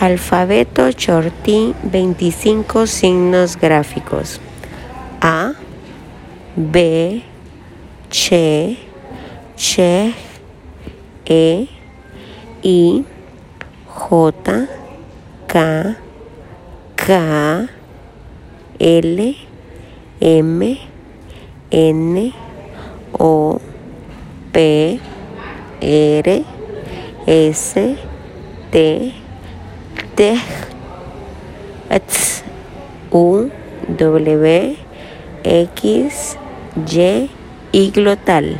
Alfabeto Chortí 25 signos gráficos. A, B, Che, Che, E, I, J, K, K, L, M, N, O, P, R, S, T, T, U, W, X, Y y glotal.